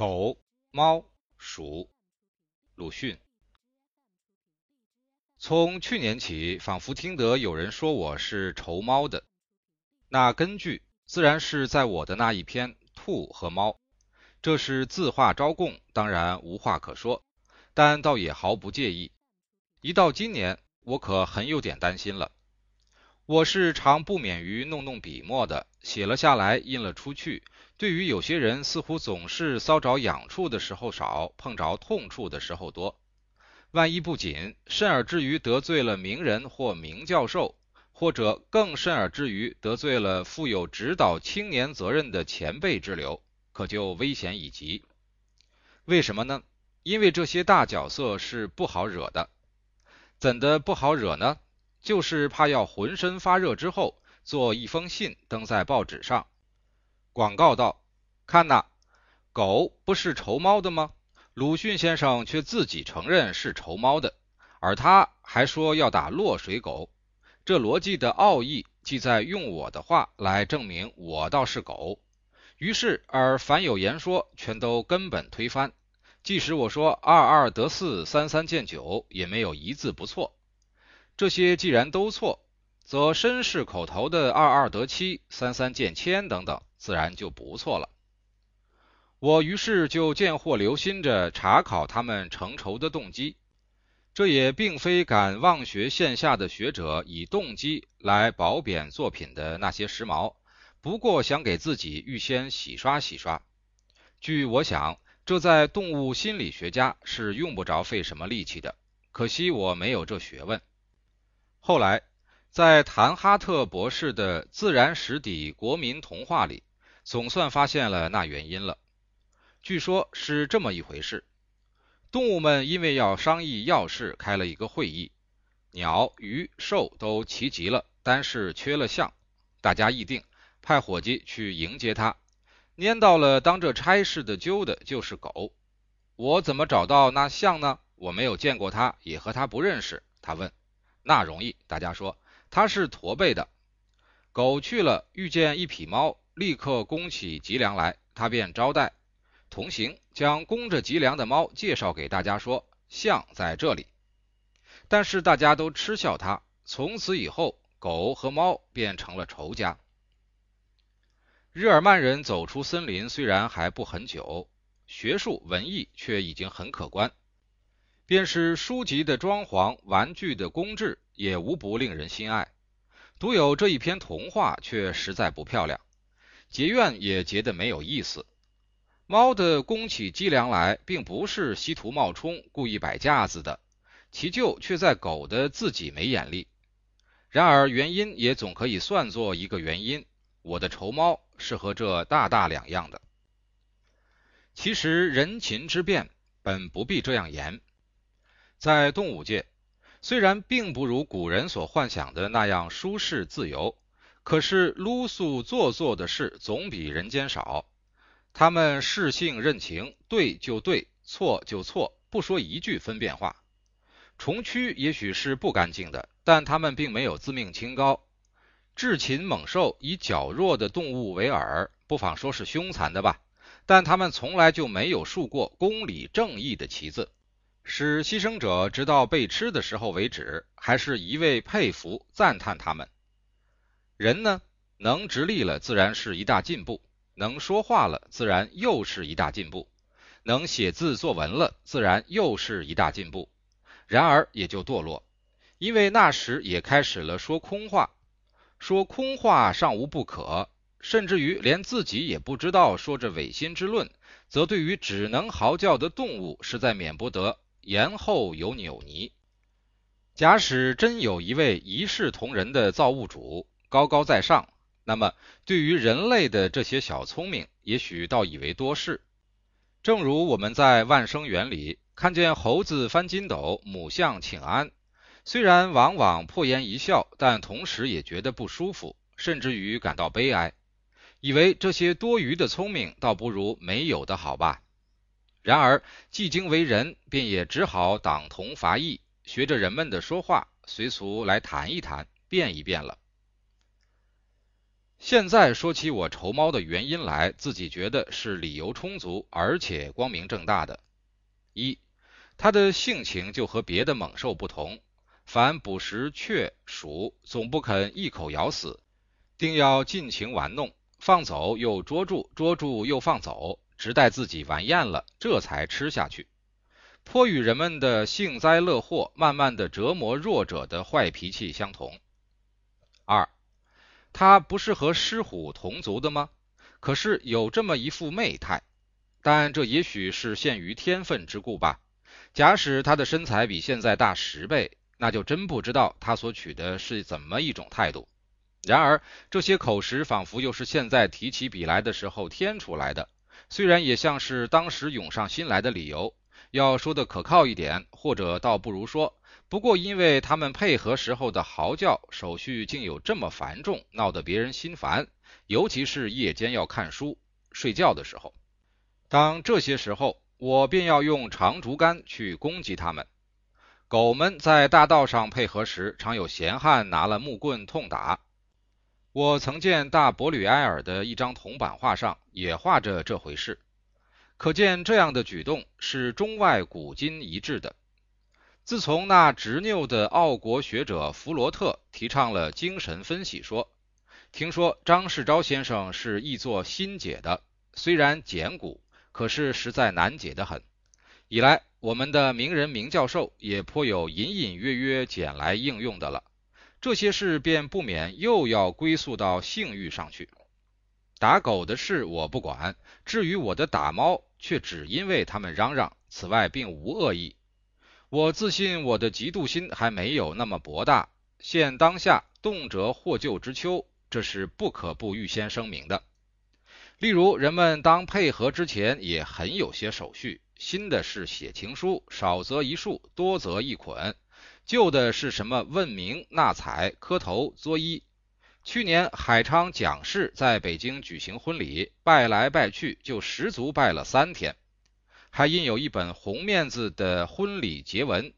狗、猫、鼠，鲁迅。从去年起，仿佛听得有人说我是仇猫的，那根据自然是在我的那一篇《兔和猫》，这是自画招供，当然无话可说，但倒也毫不介意。一到今年，我可很有点担心了。我是常不免于弄弄笔墨的，写了下来，印了出去。对于有些人，似乎总是搔着痒处的时候少，碰着痛处的时候多。万一不谨，甚而至于得罪了名人或名教授，或者更甚而至于得罪了负有指导青年责任的前辈之流，可就危险已极。为什么呢？因为这些大角色是不好惹的。怎的不好惹呢？就是怕要浑身发热之后，做一封信登在报纸上，广告道：“看呐，狗不是仇猫的吗？鲁迅先生却自己承认是仇猫的，而他还说要打落水狗。这逻辑的奥义，即在用我的话来证明我倒是狗。于是，而凡有言说，全都根本推翻。即使我说二二得四，三三见九，也没有一字不错。”这些既然都错，则绅士口头的“二二得七，三三见千”等等，自然就不错了。我于是就见或留心着查考他们成仇的动机。这也并非敢妄学线下的学者以动机来褒贬作品的那些时髦，不过想给自己预先洗刷洗刷。据我想，这在动物心理学家是用不着费什么力气的。可惜我没有这学问。后来，在谭哈特博士的《自然史底国民童话》里，总算发现了那原因了。据说是这么一回事：动物们因为要商议要事，开了一个会议。鸟、鱼、兽都齐集了，但是缺了象。大家议定，派伙计去迎接他。拈到了当这差事的揪的就是狗。我怎么找到那象呢？我没有见过他，也和他不认识。他问。那容易，大家说他是驼背的。狗去了，遇见一匹猫，立刻弓起脊梁来，他便招待同行，将弓着脊梁的猫介绍给大家，说象在这里。但是大家都嗤笑他。从此以后，狗和猫便成了仇家。日耳曼人走出森林虽然还不很久，学术文艺却已经很可观。便是书籍的装潢、玩具的工制，也无不令人心爱。独有这一篇童话却实在不漂亮，结怨也结得没有意思。猫的弓起脊梁来，并不是稀图冒充、故意摆架子的，其咎却在狗的自己没眼力。然而原因也总可以算作一个原因。我的仇猫是和这大大两样的。其实人禽之变本不必这样严。在动物界，虽然并不如古人所幻想的那样舒适自由，可是撸素做作的事总比人间少。他们适性认情，对就对，错就错，不说一句分辨话。虫蛆也许是不干净的，但他们并没有自命清高。智禽猛兽以较弱的动物为饵，不妨说是凶残的吧，但他们从来就没有竖过公理正义的旗子。使牺牲者直到被吃的时候为止，还是一味佩服赞叹他们。人呢，能直立了，自然是一大进步；能说话了，自然又是一大进步；能写字作文了，自然又是一大进步。然而也就堕落，因为那时也开始了说空话。说空话尚无不可，甚至于连自己也不知道说着违心之论，则对于只能嚎叫的动物，实在免不得。言后有扭捏。假使真有一位一视同仁的造物主高高在上，那么对于人类的这些小聪明，也许倒以为多事。正如我们在万生园里看见猴子翻筋斗，母象请安，虽然往往破颜一笑，但同时也觉得不舒服，甚至于感到悲哀，以为这些多余的聪明，倒不如没有的好吧。然而，既经为人，便也只好党同伐异，学着人们的说话，随俗来谈一谈，变一变了。现在说起我仇猫的原因来，自己觉得是理由充足，而且光明正大的。一，它的性情就和别的猛兽不同，凡捕食雀鼠，总不肯一口咬死，定要尽情玩弄，放走又捉住，捉住又放走，直待自己玩厌了，这才吃下去。颇与人们的幸灾乐祸、慢慢的折磨弱者的坏脾气相同。二，他不是和狮虎同族的吗？可是有这么一副媚态，但这也许是限于天分之故吧。假使他的身材比现在大十倍，那就真不知道他所取的是怎么一种态度。然而这些口实仿佛又是现在提起笔来的时候添出来的，虽然也像是当时涌上心来的理由。要说的可靠一点，或者倒不如说，不过因为他们配合时候的嚎叫手续竟有这么繁重，闹得别人心烦，尤其是夜间要看书、睡觉的时候。当这些时候，我便要用长竹竿去攻击他们。狗们在大道上配合时，常有闲汉拿了木棍痛打。我曾见大伯吕埃尔的一张铜版画上也画着这回事。可见这样的举动是中外古今一致的。自从那执拗的奥国学者弗罗特提倡了精神分析说，听说张世钊先生是译作新解的，虽然简古，可是实在难解得很。以来，我们的名人名教授也颇有隐隐约约捡来应用的了。这些事便不免又要归宿到性欲上去。打狗的事我不管，至于我的打猫。却只因为他们嚷嚷，此外并无恶意。我自信我的嫉妒心还没有那么博大。现当下动辄获救之秋，这是不可不预先声明的。例如，人们当配合之前也很有些手续。新的是写情书，少则一束，多则一捆；旧的是什么问名、纳采、磕头、作揖。去年海昌蒋氏在北京举行婚礼，拜来拜去就十足拜了三天，还印有一本红面子的婚礼结文。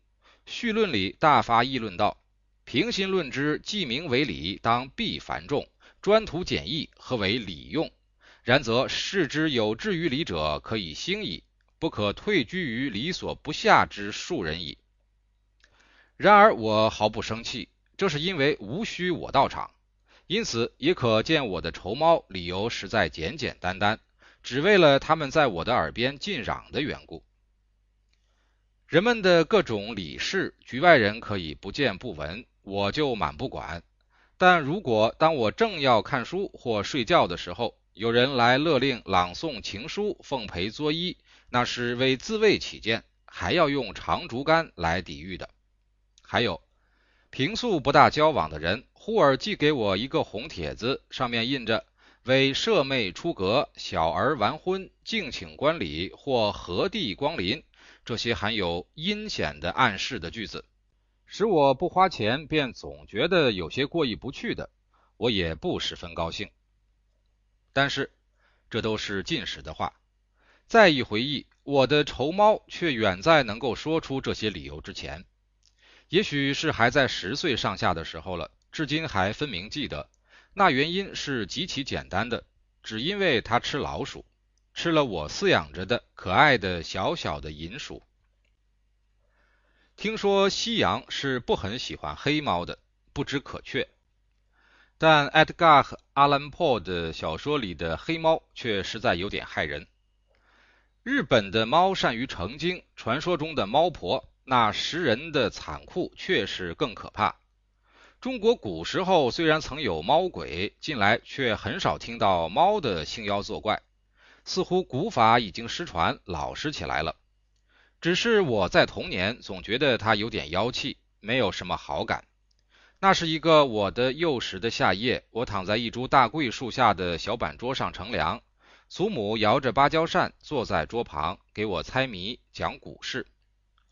序论里大发议论道：“平心论之，记名为礼，当必繁重；专图简易，何为礼用？然则视之有志于礼者，可以兴矣，不可退居于礼所不下之庶人矣。”然而我毫不生气，这是因为无需我到场。因此，也可见我的仇猫理由实在简简单单，只为了他们在我的耳边尽嚷的缘故。人们的各种礼事，局外人可以不见不闻，我就满不管。但如果当我正要看书或睡觉的时候，有人来勒令朗诵情书、奉陪作揖，那是为自卫起见，还要用长竹竿来抵御的。还有，平素不大交往的人。忽而寄给我一个红帖子，上面印着“为舍妹出阁，小儿完婚，敬请观礼或何地光临”这些含有阴险的暗示的句子，使我不花钱便总觉得有些过意不去的，我也不十分高兴。但是这都是近时的话，再一回忆，我的仇猫却远在能够说出这些理由之前，也许是还在十岁上下的时候了。至今还分明记得，那原因是极其简单的，只因为他吃老鼠，吃了我饲养着的可爱的小小的银鼠。听说西洋是不很喜欢黑猫的，不知可确。但 Edgar Allan Poe 的小说里的黑猫却实在有点害人。日本的猫善于成精，传说中的猫婆那食人的残酷却是更可怕。中国古时候虽然曾有猫鬼，近来却很少听到猫的兴妖作怪，似乎古法已经失传，老实起来了。只是我在童年总觉得它有点妖气，没有什么好感。那是一个我的幼时的夏夜，我躺在一株大桂树下的小板桌上乘凉，祖母摇着芭蕉扇坐在桌旁给我猜谜讲古事。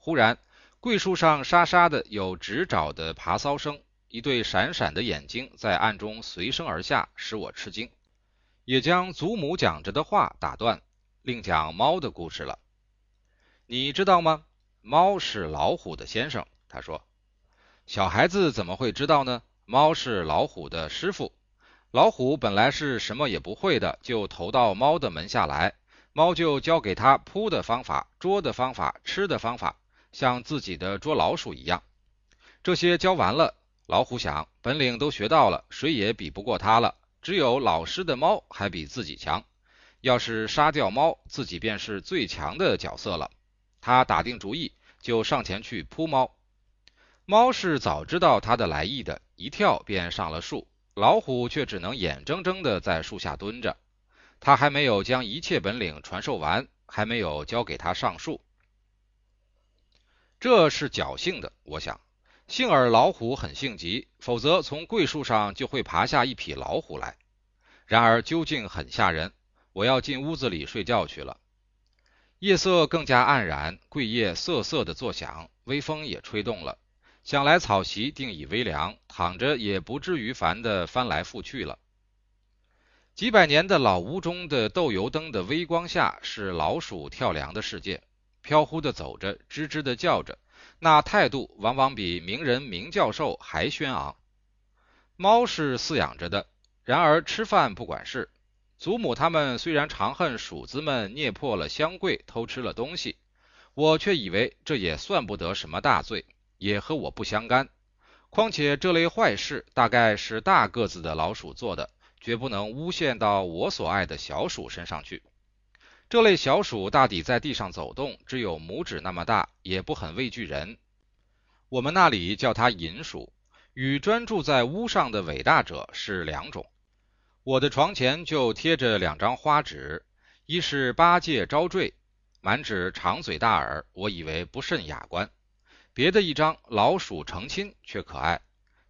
忽然，桂树上沙沙的有直爪的爬搔声。一对闪闪的眼睛在暗中随声而下，使我吃惊，也将祖母讲着的话打断，另讲猫的故事了。你知道吗？猫是老虎的先生。他说：“小孩子怎么会知道呢？猫是老虎的师傅。老虎本来是什么也不会的，就投到猫的门下来，猫就教给他扑的方法、捉的方法、吃的方法，像自己的捉老鼠一样。这些教完了，老虎想，本领都学到了，谁也比不过他了。只有老师的猫还比自己强。要是杀掉猫，自己便是最强的角色了。他打定主意，就上前去扑猫。猫是早知道他的来意的，一跳便上了树。老虎却只能眼睁睁地在树下蹲着。他还没有将一切本领传授完，还没有教给他上树。这是侥幸的，我想。幸而老虎很性急，否则从桂树上就会爬下一匹老虎来。然而究竟很吓人。我要进屋子里睡觉去了。夜色更加黯然，桂叶瑟瑟的作响，微风也吹动了。想来草席定已微凉，躺着也不至于烦的翻来覆去了。几百年的老屋中的豆油灯的微光下，是老鼠跳梁的世界，飘忽的走着，吱吱的叫着，那态度往往比名人名教授还轩昂。猫是饲养着的，然而吃饭不管事。祖母他们虽然常恨鼠子们捏破了香柜偷吃了东西，我却以为这也算不得什么大罪，也和我不相干。况且这类坏事大概是大个子的老鼠做的，绝不能诬陷到我所爱的小鼠身上去。这类小鼠大抵在地上走动，只有拇指那么大，也不很畏惧人。我们那里叫它银鼠，与专住在屋上的伟大者是两种。我的床前就贴着两张花纸，一是八戒招赘，满纸长嘴大耳，我以为不甚雅观；别的一张老鼠成亲，却可爱。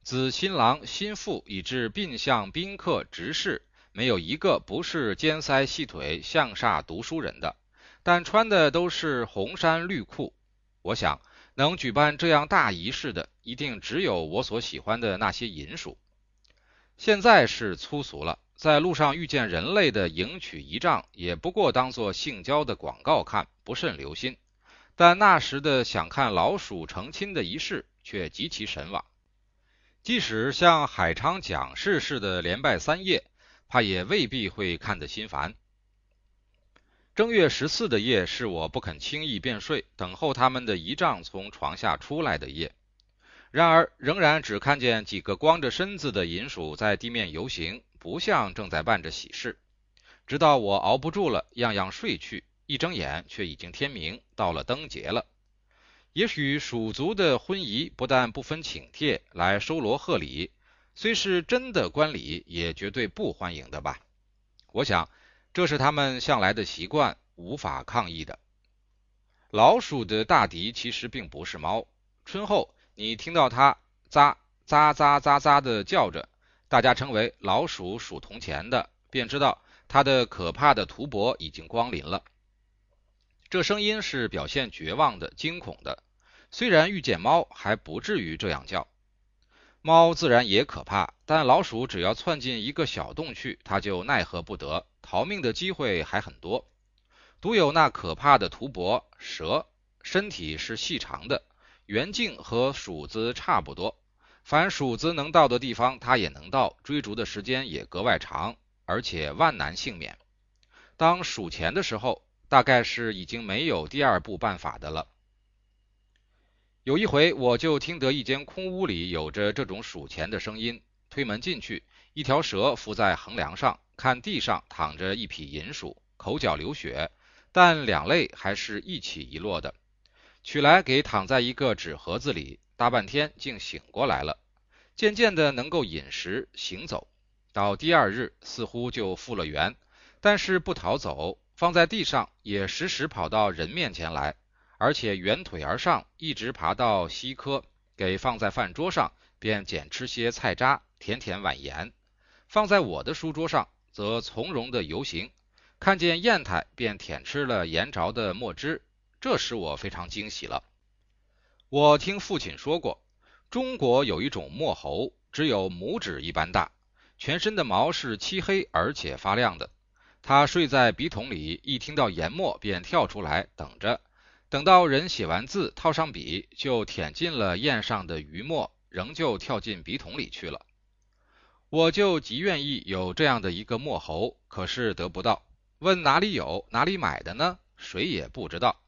子新郎新妇以至宾相宾客执事，没有一个不是尖腮细腿、向煞读书人的，但穿的都是红衫绿裤。我想，能举办这样大仪式的，一定只有我所喜欢的那些银鼠。现在是粗俗了，在路上遇见人类的迎娶仪仗，也不过当做性交的广告看，不甚留心。但那时的想看老鼠成亲的仪式，却极其神往。即使像海昌蒋氏似的连拜三夜，怕也未必会看得心烦。正月十四的夜，是我不肯轻易便睡，等候他们的仪仗从床下出来的夜。然而，仍然只看见几个光着身子的银鼠在地面游行，不像正在办着喜事。直到我熬不住了，样样睡去，一睁眼却已经天明，到了灯节了。也许鼠族的婚仪不但不分请帖来收罗贺礼，虽是真的观礼，也绝对不欢迎的吧？我想，这是他们向来的习惯，无法抗议的。老鼠的大敌其实并不是猫，春后。你听到它喳喳喳喳喳的叫着，大家称为老鼠数铜钱的，便知道它的可怕的屠伯已经光临了。这声音是表现绝望的、惊恐的。虽然遇见猫还不至于这样叫，猫自然也可怕，但老鼠只要窜进一个小洞去，它就奈何不得，逃命的机会还很多。独有那可怕的图伯蛇，身体是细长的。圆径和鼠子差不多，凡鼠子能到的地方，它也能到，追逐的时间也格外长，而且万难幸免。当数钱的时候，大概是已经没有第二步办法的了。有一回，我就听得一间空屋里有着这种数钱的声音，推门进去，一条蛇伏在横梁上，看地上躺着一匹银鼠，口角流血，但两肋还是一起一落的。取来给躺在一个纸盒子里，大半天竟醒过来了，渐渐的能够饮食行走，到第二日似乎就复了原，但是不逃走，放在地上也时时跑到人面前来，而且圆腿而上，一直爬到西科，给放在饭桌上，便捡吃些菜渣，舔舔碗沿；放在我的书桌上，则从容的游行，看见砚台便舔吃了盐着的墨汁。这使我非常惊喜了。我听父亲说过，中国有一种墨猴，只有拇指一般大，全身的毛是漆黑而且发亮的。它睡在笔筒里，一听到研墨便跳出来，等着。等到人写完字，套上笔，就舔尽了砚上的余墨，仍旧跳进笔筒里去了。我就极愿意有这样的一个墨猴，可是得不到。问哪里有，哪里买的呢？谁也不知道。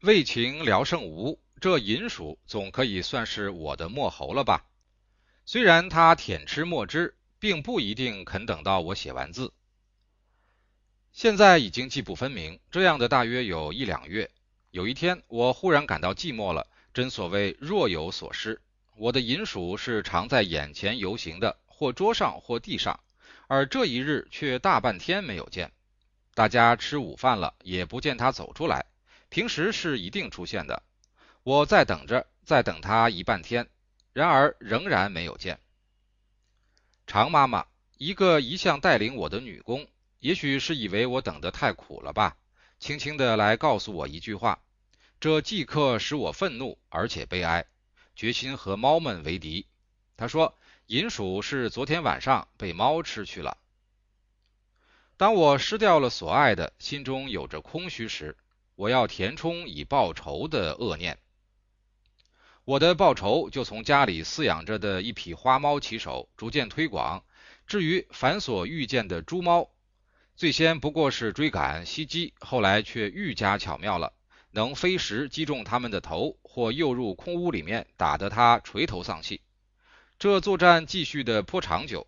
为情聊胜无，这银鼠总可以算是我的墨猴了吧？虽然它舔吃墨汁，并不一定肯等到我写完字。现在已经记不分明，这样的大约有一两月。有一天，我忽然感到寂寞了。真所谓若有所失。我的银鼠是常在眼前游行的，或桌上，或地上，而这一日却大半天没有见。大家吃午饭了，也不见它走出来。平时是一定出现的。我在等着，在等它一半天，然而仍然没有见。常妈妈，一个一向带领我的女工。也许是以为我等得太苦了吧，轻轻的来告诉我一句话，这即刻使我愤怒而且悲哀，决心和猫们为敌。他说：“银鼠是昨天晚上被猫吃去了。”当我失掉了所爱的，心中有着空虚时，我要填充以报仇的恶念。我的报仇就从家里饲养着的一匹花猫起手，逐渐推广，至于凡所遇见的猪猫。最先不过是追赶袭击，后来却愈加巧妙了，能飞石击中他们的头，或诱入空屋里面，打得他垂头丧气。这作战继续的颇长久，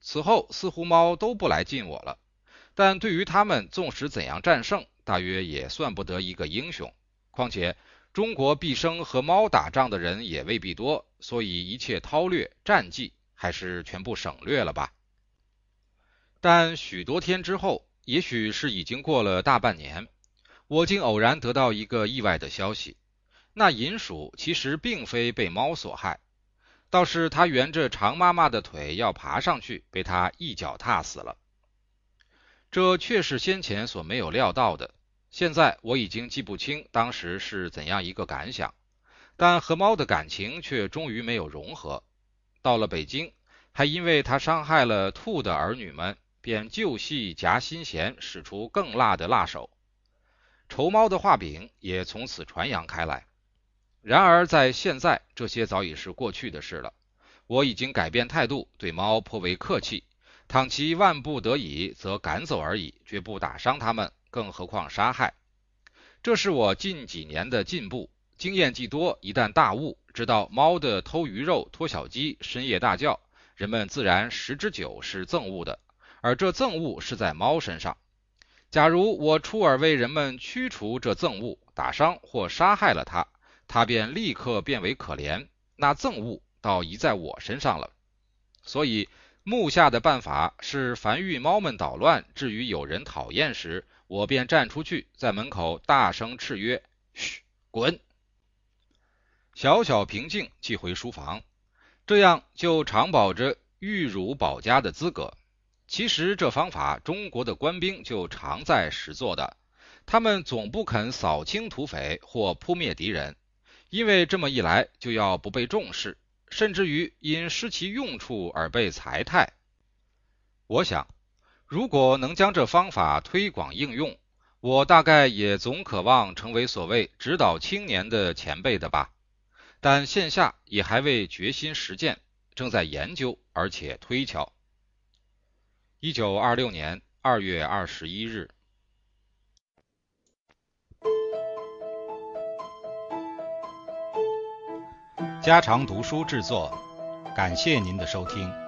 此后似乎猫都不来近我了。但对于他们，纵使怎样战胜，大约也算不得一个英雄。况且中国毕生和猫打仗的人也未必多，所以一切韬略战绩还是全部省略了吧。但许多天之后，也许是已经过了大半年，我竟偶然得到一个意外的消息：那银鼠其实并非被猫所害，倒是它沿着长妈妈的腿要爬上去，被它一脚踏死了。这却是先前所没有料到的。现在我已经记不清当时是怎样一个感想，但和猫的感情却终于没有融合。到了北京，还因为它伤害了兔的儿女们。便旧戏夹新弦，使出更辣的辣手，仇猫的画饼也从此传扬开来。然而在现在，这些早已是过去的事了。我已经改变态度，对猫颇为客气。倘其万不得已，则赶走而已，绝不打伤它们，更何况杀害。这是我近几年的进步，经验既多，一旦大悟，知道猫的偷鱼肉、拖小鸡、深夜大叫，人们自然十之九是憎恶的。而这憎恶是在猫身上。假如我出尔为人们驱除这憎恶，打伤或杀害了它，它便立刻变为可怜，那憎恶倒移在我身上了。所以目下的办法是，凡遇猫们捣乱，至于有人讨厌时，我便站出去，在门口大声斥曰：“嘘，滚！”小小平静，寄回书房，这样就常保着玉汝保家的资格。其实这方法，中国的官兵就常在实做的。他们总不肯扫清土匪或扑灭敌人，因为这么一来就要不被重视，甚至于因失其用处而被裁汰。我想，如果能将这方法推广应用，我大概也总渴望成为所谓指导青年的前辈的吧。但现下也还未决心实践，正在研究而且推敲。一九二六年二月二十一日，家常读书制作，感谢您的收听。